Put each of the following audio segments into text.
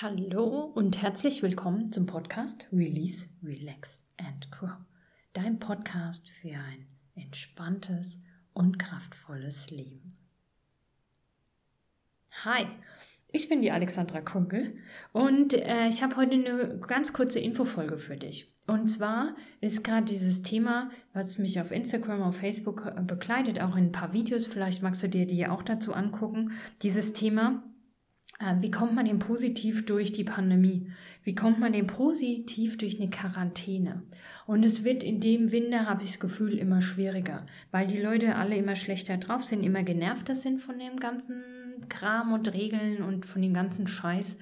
Hallo und herzlich willkommen zum Podcast Release, Relax and Grow. Dein Podcast für ein entspanntes und kraftvolles Leben. Hi, ich bin die Alexandra Kunkel und äh, ich habe heute eine ganz kurze Infofolge für dich. Und zwar ist gerade dieses Thema, was mich auf Instagram, auf Facebook äh, begleitet, auch in ein paar Videos, vielleicht magst du dir die auch dazu angucken, dieses Thema wie kommt man denn positiv durch die Pandemie? Wie kommt man denn positiv durch eine Quarantäne? Und es wird in dem Winter, habe ich das Gefühl, immer schwieriger, weil die Leute alle immer schlechter drauf sind, immer genervter sind von dem ganzen Kram und Regeln und von dem ganzen Scheiß.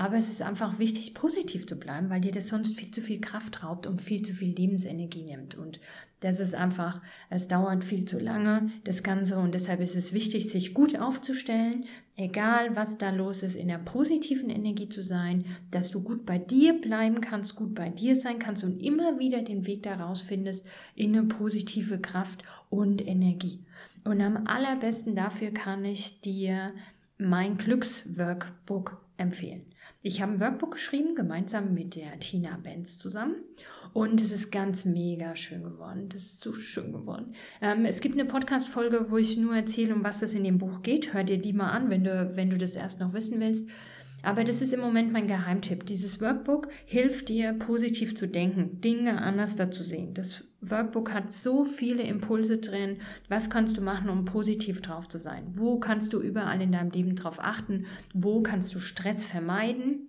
Aber es ist einfach wichtig, positiv zu bleiben, weil dir das sonst viel zu viel Kraft raubt und viel zu viel Lebensenergie nimmt. Und das ist einfach, es dauert viel zu lange, das Ganze. Und deshalb ist es wichtig, sich gut aufzustellen, egal was da los ist, in der positiven Energie zu sein, dass du gut bei dir bleiben kannst, gut bei dir sein kannst und immer wieder den Weg daraus findest in eine positive Kraft und Energie. Und am allerbesten dafür kann ich dir mein Glücksworkbook empfehlen. Ich habe ein Workbook geschrieben, gemeinsam mit der Tina Benz zusammen. Und es ist ganz mega schön geworden. Das ist so schön geworden. Ähm, es gibt eine Podcast-Folge, wo ich nur erzähle, um was es in dem Buch geht. Hör dir die mal an, wenn du, wenn du das erst noch wissen willst. Aber das ist im Moment mein Geheimtipp. Dieses Workbook hilft dir, positiv zu denken, Dinge anders zu sehen. Das Workbook hat so viele Impulse drin. Was kannst du machen, um positiv drauf zu sein? Wo kannst du überall in deinem Leben drauf achten? Wo kannst du Stress vermeiden?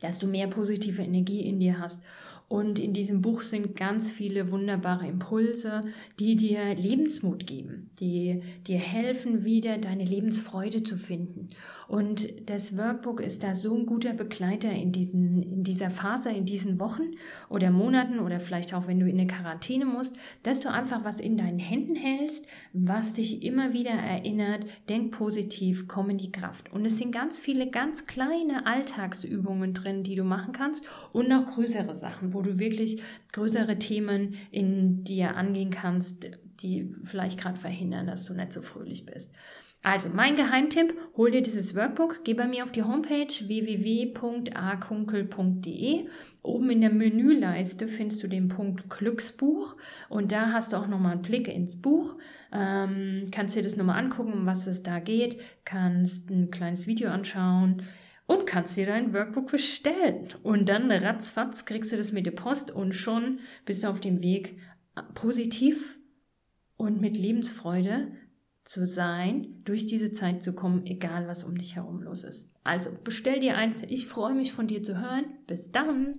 dass du mehr positive Energie in dir hast und in diesem Buch sind ganz viele wunderbare Impulse, die dir Lebensmut geben, die dir helfen, wieder deine Lebensfreude zu finden. Und das Workbook ist da so ein guter Begleiter in, diesen, in dieser Phase, in diesen Wochen oder Monaten oder vielleicht auch, wenn du in eine Quarantäne musst, dass du einfach was in deinen Händen hältst, was dich immer wieder erinnert, denk positiv, komm in die Kraft. Und es sind ganz viele ganz kleine Alltagsübungen drin, die du machen kannst und noch größere Sachen, wo du wirklich größere Themen in dir angehen kannst, die vielleicht gerade verhindern, dass du nicht so fröhlich bist. Also mein Geheimtipp, hol dir dieses Workbook, geh bei mir auf die Homepage www.akunkel.de. Oben in der Menüleiste findest du den Punkt Glücksbuch und da hast du auch nochmal einen Blick ins Buch. Ähm, kannst dir das nochmal angucken, um was es da geht, kannst ein kleines Video anschauen und kannst dir dein Workbook bestellen. Und dann ratzfatz kriegst du das mit der Post und schon bist du auf dem Weg, positiv und mit Lebensfreude zu sein, durch diese Zeit zu kommen, egal was um dich herum los ist. Also bestell dir eins. Ich freue mich von dir zu hören. Bis dann.